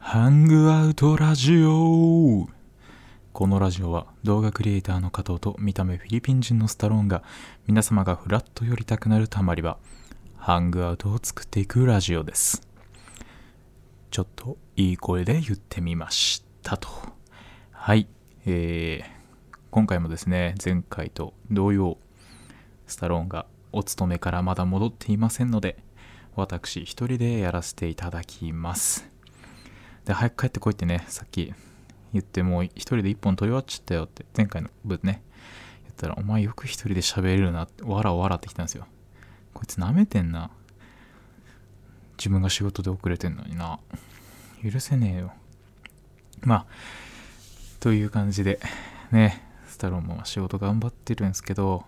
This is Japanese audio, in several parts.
ハン・グアウトラジオこのラジオは動画クリエイターの加藤と見た目フィリピン人のスタローンが皆様がフラッと寄りたくなるたまり場。ハングアウトを作っていくラジオです。ちょっといい声で言ってみましたと。はい。えー、今回もですね前回と同様スタローンがお勤めからまだ戻っていませんので私一人でやらせていただきます。で早く帰ってこいってねさっき言ってもう一人で一本取り終わっちゃったよって前回の分ね。言ったらお前よく一人で喋れるなってわらわらってきたんですよ。こいつ舐めてんな。自分が仕事で遅れてんのにな。許せねえよ。まあという感じでねスタローも仕事頑張ってるんですけど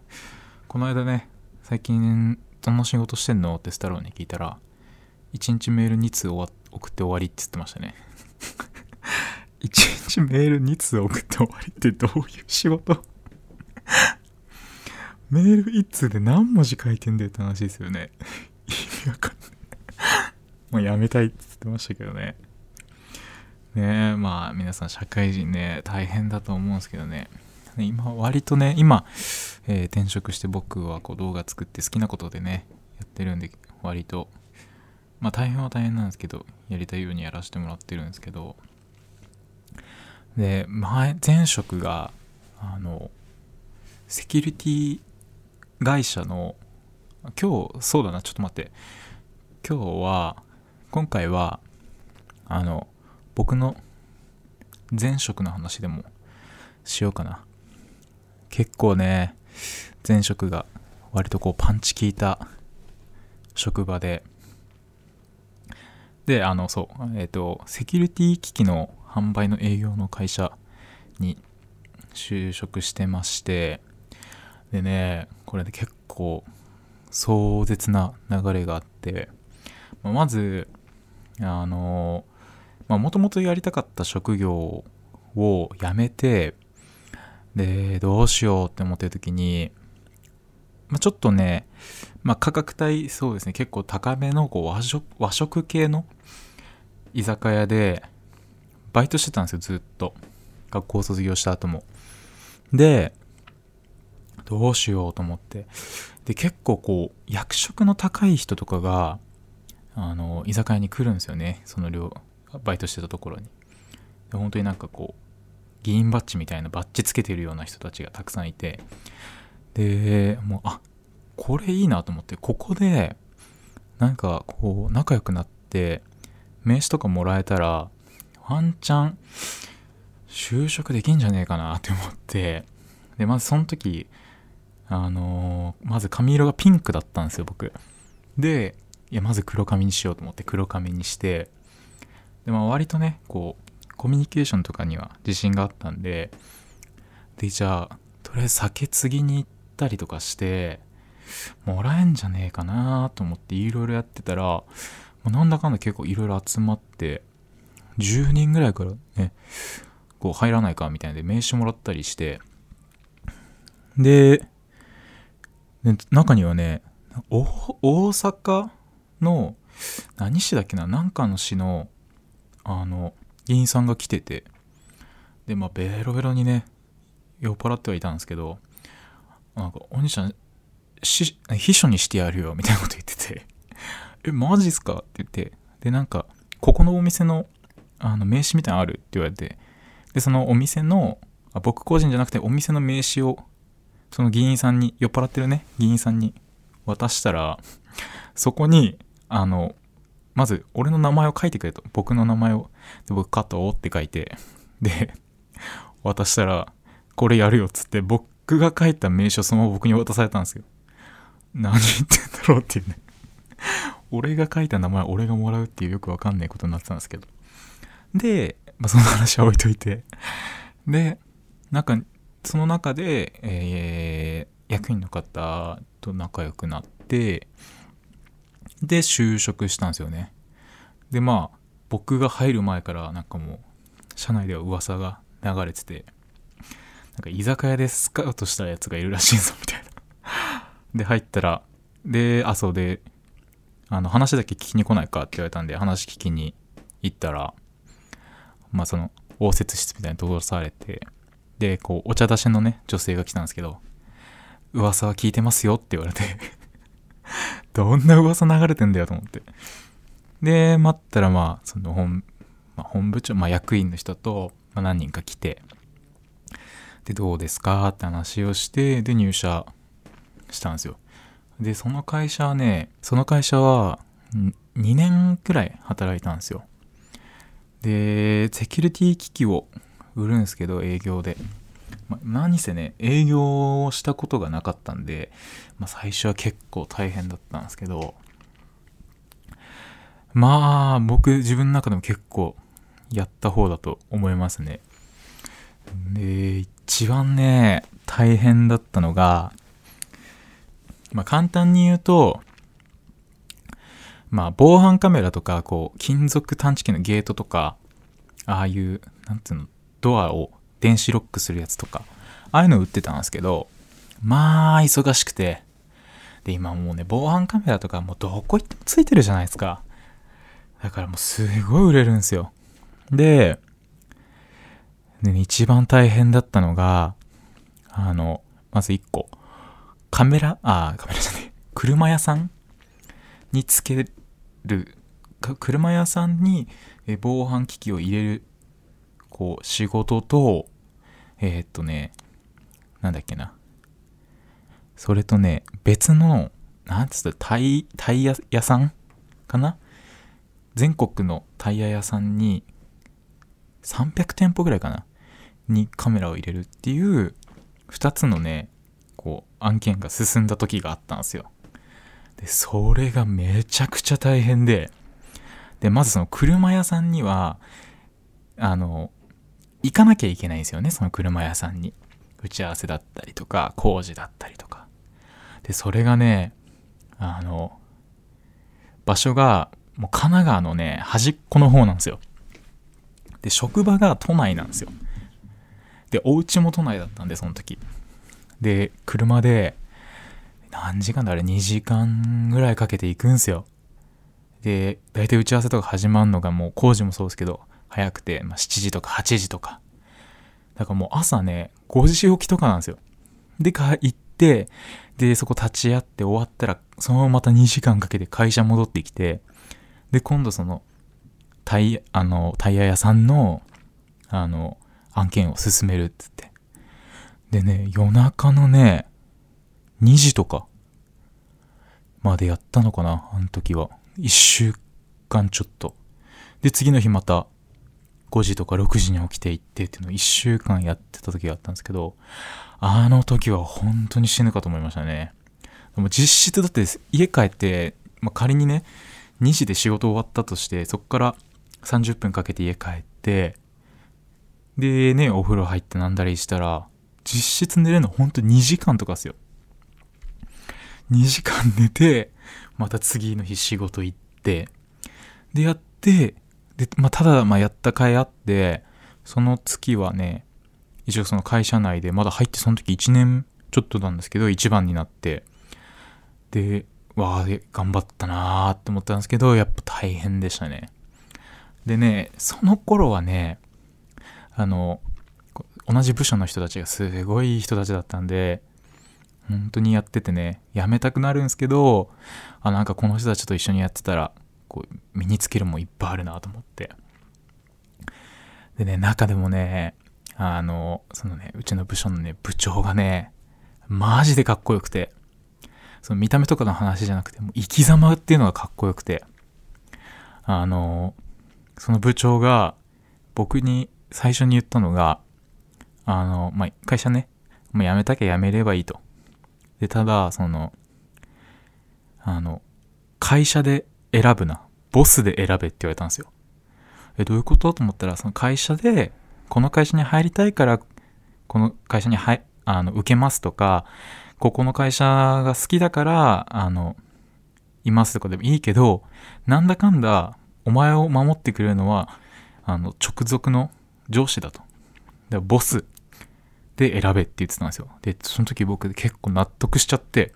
この間ね最近どんな仕事してんのってスタローに聞いたら1日メール2通送って終わりって言ってましたね。1日メール2通送って終わりってどういう仕事？メール1通で何文字書いてんだよって話ですよね。意味わかんない。もうやめたいって言ってましたけどね。ねえまあ皆さん社会人ね大変だと思うんですけどね今割とね今、えー、転職して僕はこう動画作って好きなことでねやってるんで割と。まあ大変は大変なんですけどやりたいようにやらせてもらってるんですけど。で前前職があのセキュリティ会社の今日そうだなちょっと待って。今日は今回はあの僕の前職の話でもしようかな。結構ね前職が割とこうパンチ効いた職場で。であのそうえっ、ー、とセキュリティ機器の販売の営業の会社に就職してましてでねこれで結構壮絶な流れがあってまずあのもともとやりたかった職業を辞めてで、どうしようって思ってる時に、まあ、ちょっとね、まあ、価格帯、そうですね、結構高めのこう和食系の居酒屋で、バイトしてたんですよ、ずっと。学校卒業した後も。で、どうしようと思って。で、結構こう、役職の高い人とかが、あの、居酒屋に来るんですよね、その量、バイトしてたところに。で本当になんかこう、議員バッジみたいなバッジつけてるような人たちがたくさんいてでもうあこれいいなと思ってここでなんかこう仲良くなって名刺とかもらえたらワンチャン就職できんじゃねえかなって思ってでまずその時あのー、まず髪色がピンクだったんですよ僕。でいやまず黒髪にしようと思って黒髪にしてでまあ割とねこうコミュニケーションとかには自信があったんででじゃあとりあえず酒継ぎに行ったりとかしてもらえんじゃねえかなと思っていろいろやってたらもうなんだかんだ結構いろいろ集まって10人ぐらいからねこう入らないかみたいなで名刺もらったりして。で中にはね大阪の何市だっけな何かの市のあの議員さんが来てて、で、まあ、ベロベロにね、酔っ払ってはいたんですけど、なんか、お兄ちゃん、秘書にしてやるよ、みたいなこと言ってて、え、マジっすか？って言って、で、なんか、ここのお店の、あの、名刺みたいなのあるって言われて、で、そのお店の、あ僕個人じゃなくて、お店の名刺を、その議員さんに、酔っ払ってるね、議員さんに渡したら、そこに、あの、まず、俺の名前を書いてくれと。僕の名前を。で、僕、加藤って書いて、で、渡したら、これやるよっつって、僕が書いた名称そのまま僕に渡されたんですよ。何言ってんだろうっていうね。俺が書いた名前、俺がもらうっていうよくわかんないことになってたんですけど。で、まあ、その話は置いといて。で、なんか、その中で、え役員の方と仲良くなってで就職したんですよねでまあ僕が入る前からなんかもう社内では噂が流れててなんか居酒屋でスカウトしたやつがいるらしいぞみたいなで入ったらであそうであの話だけ聞きに来ないかって言われたんで話聞きに行ったらまあその応接室みたいに通されてでこうお茶出しのね女性が来たんですけど噂は聞いてますよって言われて どんな噂流れてんだよと思って。で待ったらまあその本,、まあ、本部長、まあ、役員の人と、何人か来てでどうですか？って話をしてで入社したんですよ。でその会社はねその会社は2年くらい働いたんですよ。でセキュリティ機器を売るんですけど営業で、まあ、何せね営業をしたことがなかったんで、まあ、最初は結構大変だったんですけどまあ僕自分の中でも結構やった方だと思いますね。で一番ね大変だったのがまあ簡単に言うとまあ防犯カメラとかこう金属探知機のゲートとかああいうなんていうのドアを電子ロックするやつとかああいうの売ってたんですけどまあ忙しくて。で今もうね防犯カメラとかもうどこ行ってもついてるじゃないですか。だからもうすごい売れるんですよ。で、で、一番大変だったのが、あの、まず一個、カメラ、ああ、カメラじゃねえ、車屋さんにつける、車屋さんに防犯機器を入れる、こう、仕事と、えー、っとね、なんだっけな。それとね、別の、なんつったタイ、タイヤ屋さんかな？全国のタイヤ屋さんに300店舗ぐらいかな？にカメラを入れるっていう2つのねこう案件が進んだ時があったんですよ。でそれがめちゃくちゃ大変ででまずその車屋さんにはあの行かなきゃいけないんですよねその車屋さんに打ち合わせだったりとか工事だったりとかでそれがねあの場所がもう神奈川のね、端っこの方なんですよ。で、職場が都内なんですよ。で、お家も都内だったんで、その時。で、車で、何時間だ？あれ、2時間ぐらいかけて行くんすよ。で、大体打ち合わせとか始まるのがもう工事もそうですけど、早くて、まあ、7時とか8時とか。だからもう朝ね、5時起きとかなんですよ。で、か行って、で、そこ立ち会って終わったら、そのまままた2時間かけて会社戻ってきて、で、今度その、タイ、あの、タイヤ屋さんの、あの、案件を進めるっつって。でね、夜中のね、2時とか、までやったのかな、あの時は。1週間ちょっと。で、次の日また、5時とか6時に起きていってっていうのを1週間やってた時があったんですけど、あの時は本当に死ぬかと思いましたね。でも実質だって家帰って、まあ、仮にね、2時で仕事終わったとしてそこから30分かけて家帰ってでねお風呂入ってなんだりしたら実質寝れるのほんと2時間とかっすよ2時間寝てまた次の日仕事行ってでやってで、まあ、ただまやった甲斐あってその月はね一応その会社内でまだ入ってその時1年ちょっとなんですけど1番になってでわあ、頑張ったなーって思ったんですけど、やっぱ大変でしたね。でね、その頃はね、あの、同じ部署の人たちがすごい人たちだったんで、本当にやっててね、やめたくなるんですけど、あ、なんかこの人たちと一緒にやってたら、こう、身につけるもいっぱいあるなと思って。でね、中でもね、あの、そのね、うちの部署のね、部長がね、マジでかっこよくて、その見た目とかの話じゃなくて、もう生き様っていうのがかっこよくて、あの、その部長が僕に最初に言ったのが、あの、まあ、会社ね、もう辞めたきゃ辞めればいいと。で、ただ、その、あの、会社で選ぶな。ボスで選べって言われたんですよ。え、どういうこと？と思ったら、その会社で、この会社に入りたいから、この会社に入、あの、受けますとか、ここの会社が好きだから、あの、いますとかでもいいけど、なんだかんだ、お前を守ってくれるのは、あの、直属の上司だと。だボスで選べって言ってたんですよ。で、その時僕結構納得しちゃって、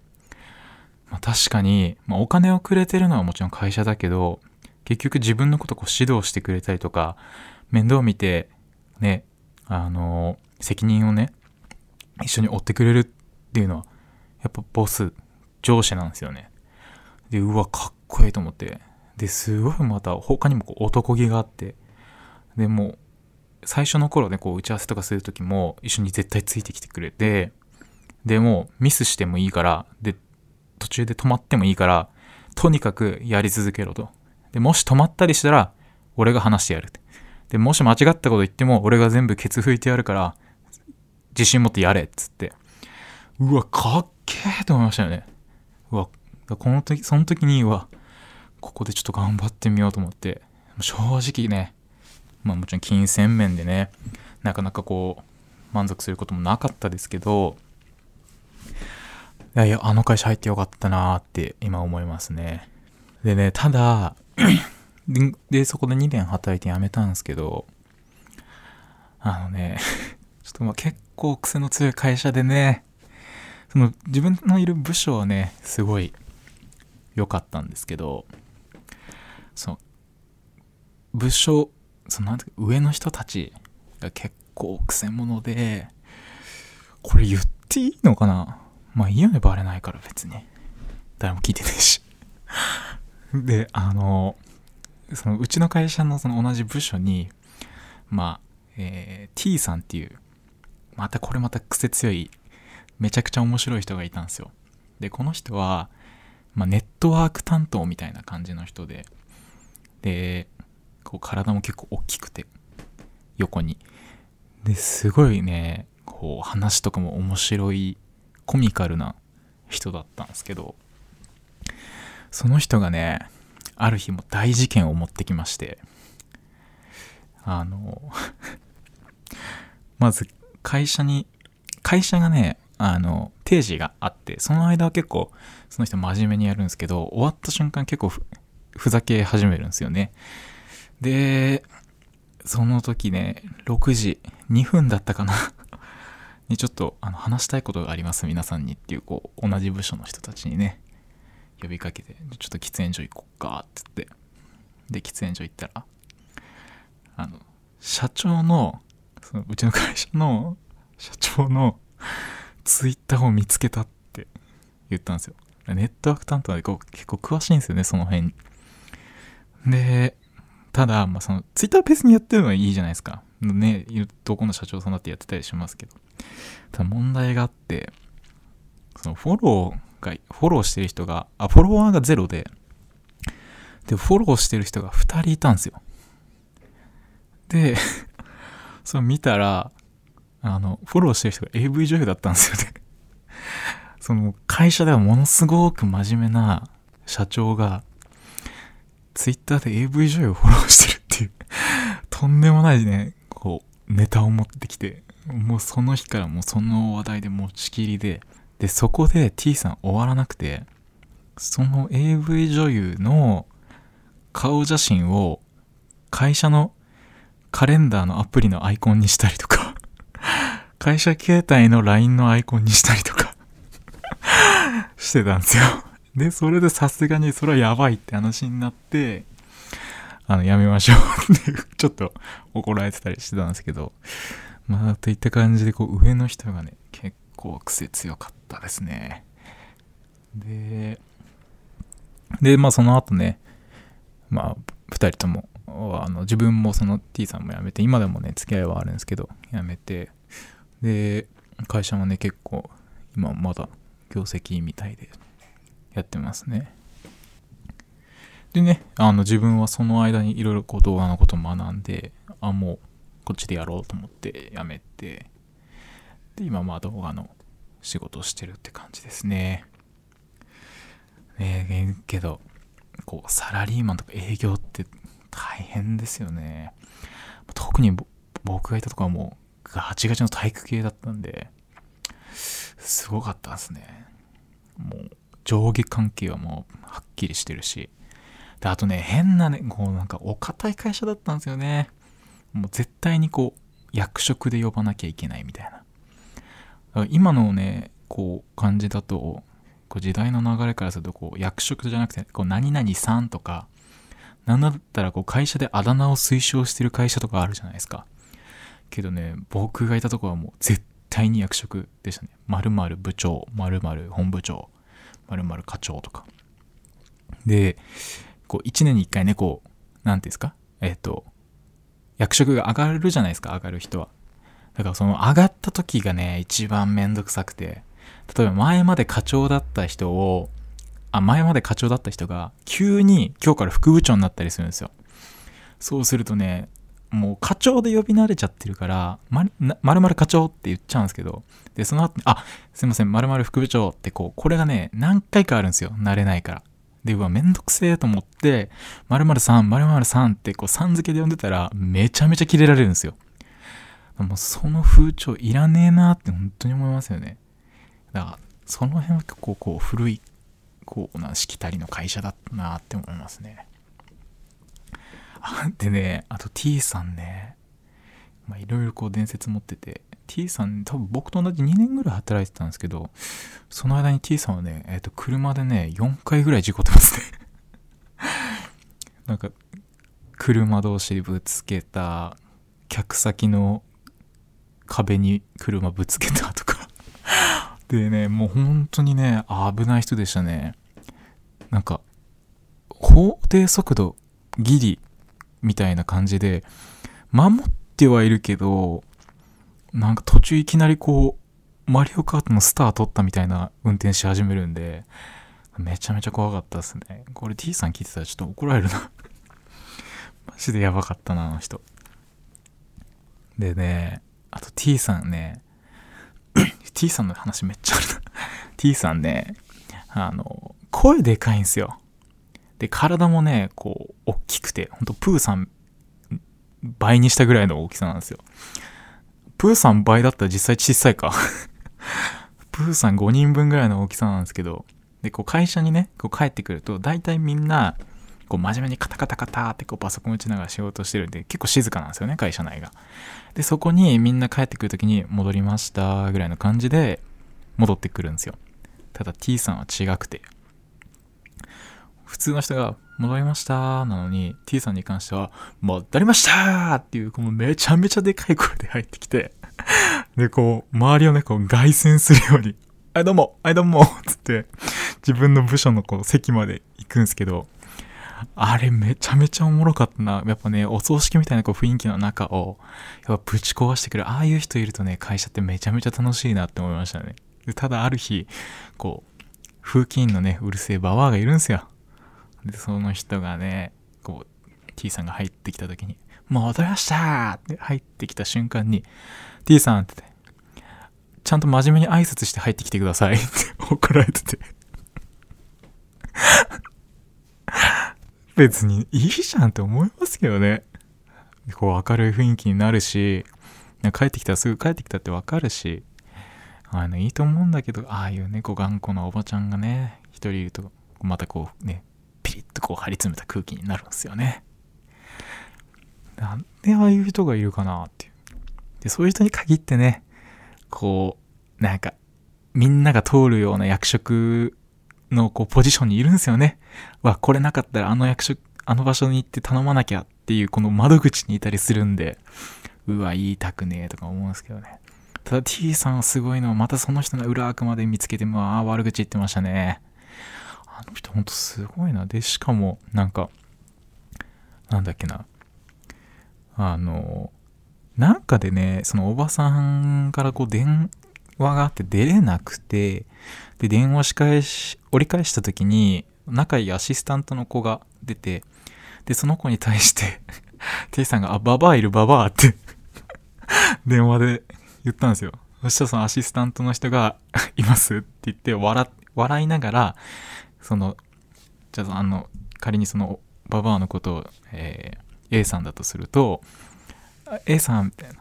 まあ、確かに、まあ、お金をくれてるのはもちろん会社だけど、結局自分のことこう指導してくれたりとか、面倒を見て、ね、あの、責任をね、一緒に追ってくれるっていうのは、やっぱボス、上司なんですよね。で、うわ、かっこいいと思って。で、すごいまた他にもこう男気があって、でも、最初の頃ね、こう打ち合わせとかする時も一緒に絶対ついてきてくれて、でもミスしてもいいから、で、途中で止まってもいいから、とにかくやり続けろと。で、もし止まったりしたら、俺が話してやるて。で、もし間違ったこと言っても、俺が全部ケツ拭いてやるから、自信持ってやれっつって。うわ、かっけえと思いましたよね。うわ、この時、その時に、うわ、ここでちょっと頑張ってみようと思って、正直ね、まあもちろん金銭面でね、なかなかこう、満足することもなかったですけど、いやいや、あの会社入ってよかったなーって今思いますね。でね、ただ、でで、そこで2年働いて辞めたんですけど、あのね、ちょっとまあ結構癖の強い会社でね、その自分のいる部署はね、すごい良かったんですけど、その、部署、その上の人たちが結構癖者で、これ言っていいのかな？まあいいよね、バレないから別に。誰も聞いてねえし。で、あの、そのうちの会社のその同じ部署に、まあ、えー T さんっていう、またこれまた癖強い、めちゃくちゃ面白い人がいたんですよ。で、この人は、まあ、ネットワーク担当みたいな感じの人で、で、こう体も結構大きくて、横に。で、すごいね、こう話とかも面白い、コミカルな人だったんですけど、その人がね、ある日も大事件を持ってきまして、あの、まず会社に、会社がね、あの、定時があって、その間は結構、その人真面目にやるんですけど、終わった瞬間結構ふふざけ始めるんですよね。で、その時ね、6時2分だったかな にちょっとあの話したいことがあります、皆さんにっていう、こう、同じ部署の人たちにね、呼びかけて、ちょっと喫煙所行こっかって言って、で、喫煙所行ったら、あの、社長の、そのうちの会社の社長のツイッターを見つけたって言ったんですよ。ネットワーク担当でこう結構詳しいんですよね、その辺に。で、ただ、まあ、そのツイッターベースにやってるのはいいじゃないですか。ね、どこの社長さんだってやってたりしますけど。ただ問題があって、そのフォローが、フォローしてる人が、あ、フォロワーがゼロで、で、フォローしてる人が2人いたんですよ。で、それ見たら、あの、フォローしてる人が AV 女優だったんですよね。その会社ではものすごく真面目な社長が、ツイッターで AV 女優をフォローしてるっていう、とんでもないね、こう、ネタを持ってきて、もうその日からもうその話題で持ちきりで、で、そこで T さん終わらなくて、その AV 女優の顔写真を会社のカレンダーのアプリのアイコンにしたりとか、会社携帯の LINE のアイコンにしたりとか、してたんですよ。で、それでさすがにそれはやばいって話になって、あの、やめましょうって、ちょっと怒られてたりしてたんですけど、まあ、といった感じで、こう、上の人がね、結構癖強かったですね。で、で、まあ、その後ね、まあ、二人とも、あの自分もその T さんも辞めて、今でもね、付き合いはあるんですけど、辞めて、で、会社もね、結構、今まだ業績みたいで、やってますね。でね、あの自分はその間にいろいろこう動画のことを学んで、あ、もうこっちでやろうと思って辞めて、で、今まあ動画の仕事をしてるって感じですね。ねえ、けど、こう、サラリーマンとか営業って大変ですよね。特に僕がいたとこはもうガチガチの体育系だったんで、すごかったですねもう上下関係はもうはっきりしてるし。であとね変なねこうなんかお堅い会社だったんですよね。もう絶対にこう役職で呼ばなきゃいけないみたいな。今のねこう感じだとこう時代の流れからするとこう役職じゃなくてこう何々さんとかなんだったらこう会社であだ名を推奨してる会社とかあるじゃないですか。けどね僕がいたとこはもう絶対に役職でしたね。〇〇部長〇〇本部長。〇〇課長とか。でこう1年に1回ねこう何ていうんですか？えっ、と役職が上がるじゃないですか上がる人は。だからその上がった時がね一番めんどくさくて。例えば前まで課長だった人をあ前まで課長だった人が急に今日から副部長になったりするんですよ。そうするとねもう課長で呼び慣れちゃってるから、まるまるまる課長って言っちゃうんですけど、で、その後、あ、すいません、まるまる副部長ってこう、これがね、何回かあるんですよ。慣れないから。で、うわ、めんどくせえと思って、まるまるさん、まるまるさんってこう、さん付けで呼んでたら、めちゃめちゃキレられるんですよ。もうその風潮いらねえなって本当に思いますよね。だから、その辺は結構こう、古い、こうな、しきたりの会社だったなって思いますね。でね、あと T さんね、まあいろいろこう伝説持ってて、T さん多分僕と同じ2年ぐらい働いてたんですけど、その間に T さんはね、えっ、と、車でね、4回ぐらい事故ってますね。なんか、車同士ぶつけた、客先の壁に車ぶつけたとか。でね、もう本当にね、危ない人でしたね。なんか、法定速度ギリみたいな感じで、守ってはいるけど、なんか途中いきなりこう、マリオカートのスター取ったみたいな運転し始めるんで、めちゃめちゃ怖かったですね。これ T さん聞いてたらちょっと怒られるな。マジでやばかったな、あの人。でね、あと T さんね、T さんの話めっちゃあるな。T さんね、あの、声でかいんすよ。で、体もね、こう、大きくて、ほんとプーさん倍にしたぐらいの大きさなんですよ。プーさん倍だったら実際小さいか。プーさん5人分ぐらいの大きさなんですけど、で、こう会社にね、こう帰ってくると、大体みんな、こう真面目にカタカタカタってこうパソコン打ちながら仕事してるんで、結構静かなんですよね、会社内が。で、そこにみんな帰ってくるときに戻りましたぐらいの感じで戻ってくるんですよ。ただ T さんは違くて、普通の人が戻りました。なのに T さんに関しては戻りましたっていうこのめちゃめちゃでかい声で入ってきて でこう周りをねこう凱旋するように「はいどうもはいどうも」つって自分の部署のこう席まで行くんですけどあれめちゃめちゃおもろかったな。やっぱねお葬式みたいなこう雰囲気の中をやっぱぶち壊してくるああいう人いるとね会社ってめちゃめちゃ楽しいなって思いましたね。でただある日こう風紀委員のねうるせえババアがいるんすよ。で、その人がね、こう、T さんが入ってきた時に、戻りましたって入ってきた瞬間に、T さんってちゃんと真面目に挨拶して入ってきてくださいって怒られてて。別にいいじゃんって思いますけどね。こう明るい雰囲気になるし、帰ってきたらすぐ帰ってきたってわかるし、あの、いいと思うんだけど、ああいうね、頑固なおばちゃんがね、一人いると、またこうね、ピリッとこう張り詰めた空気になるんですよね。なんでああいう人がいるかなっていう。で、そういう人に限ってね、こう、なんか、みんなが通るような役職のこうポジションにいるんですよね。わ、これなかったらあの役職、あの場所に行って頼まなきゃっていうこの窓口にいたりするんで、うわ、言いたくねえとか思うんですけどね。ただ T さんはすごいのはまたその人の裏悪まで見つけて、まあ悪口言ってましたね。あの人ほんとすごいな。で、しかも、なんか、なんだっけな。あの、なんかでね、そのおばさんからこう電話があって出れなくて、で、電話し返し、折り返した時に、仲いいアシスタントの子が出て、で、その子に対して、T さんが、あ、ババアいるババアって 電話で言ったんですよ。そしたらそのアシスタントの人が、いますって言って笑、笑いながら、その、じゃあ、あの、仮にその、ババアのことを、えー A さんだとすると、A さん、みたいな。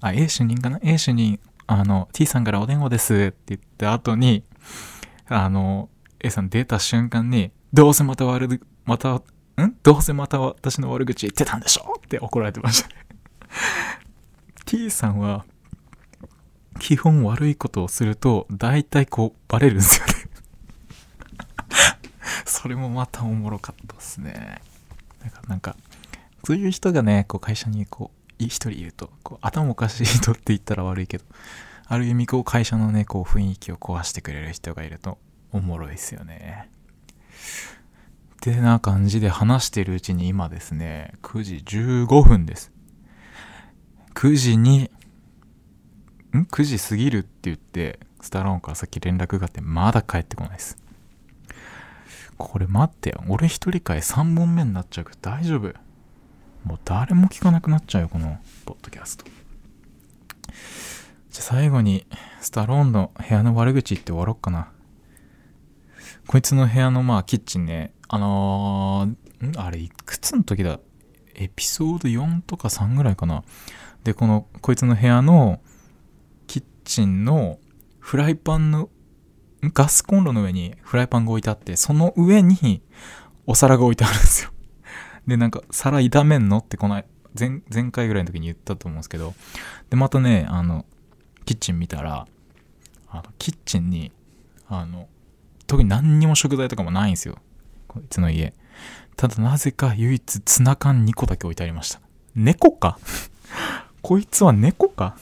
あ、A 主任かな ?A 主任、あの、T さんからお電話ですって言った後に、あの、A さん出た瞬間に、どうせまた悪、また、ん？どうせまた私の悪口言ってたんでしょ？って怒られてました T さんは、基本悪いことをすると、大体こう、バレるんですよそれもまたおもろかったですね。なんか、なんかそういう人がね、こう会社にこう、一人いると、こう頭おかしい人って言ったら悪いけど、ある意味こう会社のね、こう雰囲気を壊してくれる人がいるとおもろいですよね。ってな感じで話してるうちに今ですね、9時15分です。9時に、ん ?9 時過ぎるって言って、スタローンからさっき連絡があって、まだ帰ってこないです。これ待ってよ。俺一人会3本目になっちゃうけど大丈夫もう誰も聞かなくなっちゃうよ、このポッドキャスト。じゃ最後に、スタローンの部屋の悪口言って終わろっかな。こいつの部屋のまあキッチンね、あのー、あれいくつの時だ？エピソード4とか3ぐらいかな。で、この、こいつの部屋のキッチンのフライパンの、ガスコンロの上にフライパンが置いてあって、その上にお皿が置いてあるんですよ。で、なんか、皿炒めんのってこの前、前回ぐらいの時に言ったと思うんですけど、で、またね、あの、キッチン見たら、あの、キッチンに、あの、特に何にも食材とかもないんですよ。こいつの家。ただなぜか唯一ツナ缶2個だけ置いてありました。猫か？こいつは猫か？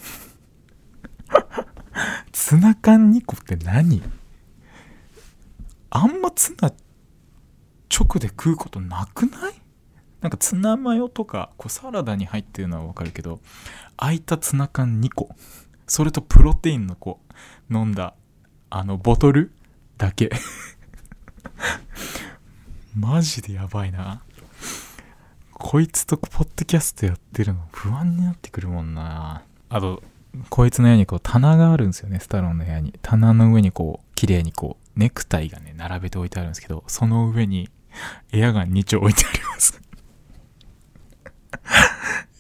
ツナ缶2個って何？あんまツナ直で食うことなくない？なんかツナマヨとかこうサラダに入ってるのはわかるけど空いたツナ缶2個。それとプロテインのこう飲んだあのボトルだけ。マジでやばいな。こいつとポッドキャストやってるの不安になってくるもんな。あとこいつの部屋にこう棚があるんですよね。スタロンの部屋に。棚の上にこう綺麗にこうネクタイがね並べて置いてあるんですけどその上にエアガン2丁置いてあります。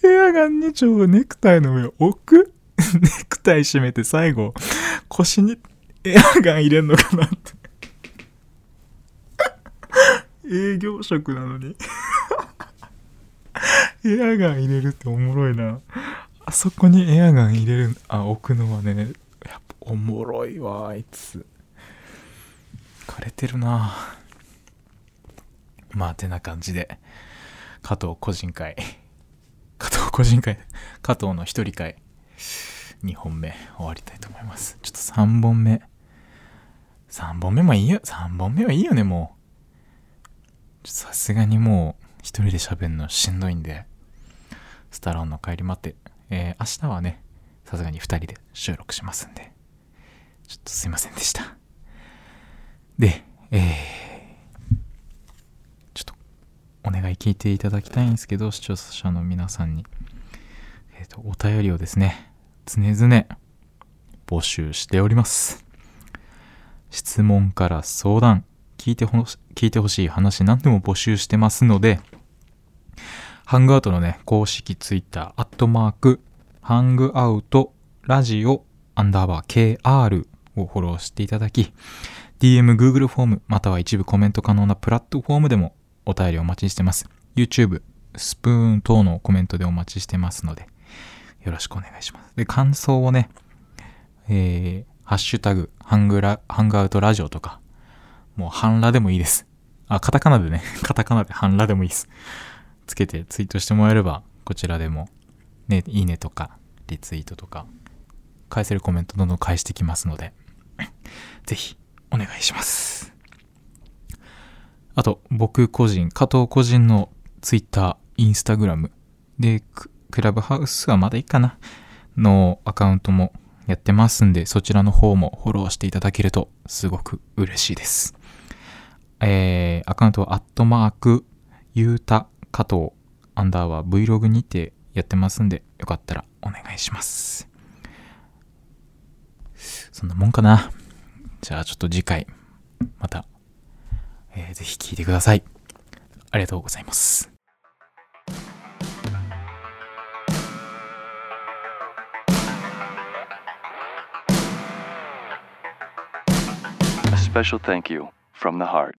エアガン2丁をネクタイの上置く？ネクタイ締めて最後腰にエアガン入れんのかなって。営業職なのに。エアガン入れるっておもろいな。あそこにエアガン入れるあ置くのはねやっぱおもろいわあいつ。枯れてるな。まあてな感じで加藤個人会。加藤個人会加藤の一人会。2本目終わりたいと思います。ちょっと3本目。3本目もいいよ。3本目はいいよねもう。さすがにもう一人で喋るのしんどいんで。スタローンの帰り待って。えー、明日はねさすがに2人で収録しますんで。ちょっとすいませんでした。でえー、ちょっとお願い聞いていただきたいんですけど視聴者の皆さんに。えっ、とお便りをですね常々募集しております。質問から相談聞いてほ聞いてほしい話何でも募集してますのでハングアウトのね、公式ツイッター、アットマーク、ハングアウトラジオアンダーバー KR をフォローしていただき、DM、Google フォーム、または一部コメント可能なプラットフォームでもお便りお待ちしてます。YouTube、スプーン等のコメントでお待ちしてますので、よろしくお願いします。で、感想をね、えー、ハッシュタグ、ハングラ、ハングアウトラジオとか、もう、ハンラでもいいです。あ、カタカナでね、カタカナでハンラでもいいです。つけてツイートしてもらえれば、こちらでも、ね、いいねとか、リツイートとか、返せるコメントどんどん返してきますので、ぜひ、お願いします。あと、僕個人、加藤個人のツイッター、インスタグラム、で、ククラブハウスはまだいいかなのアカウントもやってますんで、そちらの方もフォローしていただけるとすごく嬉しいです。えー、アカウントはアットマーク、ゆうた加藤アンダーは Vlog にてやってますんで、よかったらお願いします。そんなもんかな。じゃあちょっと次回、また、えー、ぜひ聴いてください。ありがとうございます。A special thank you from the heart.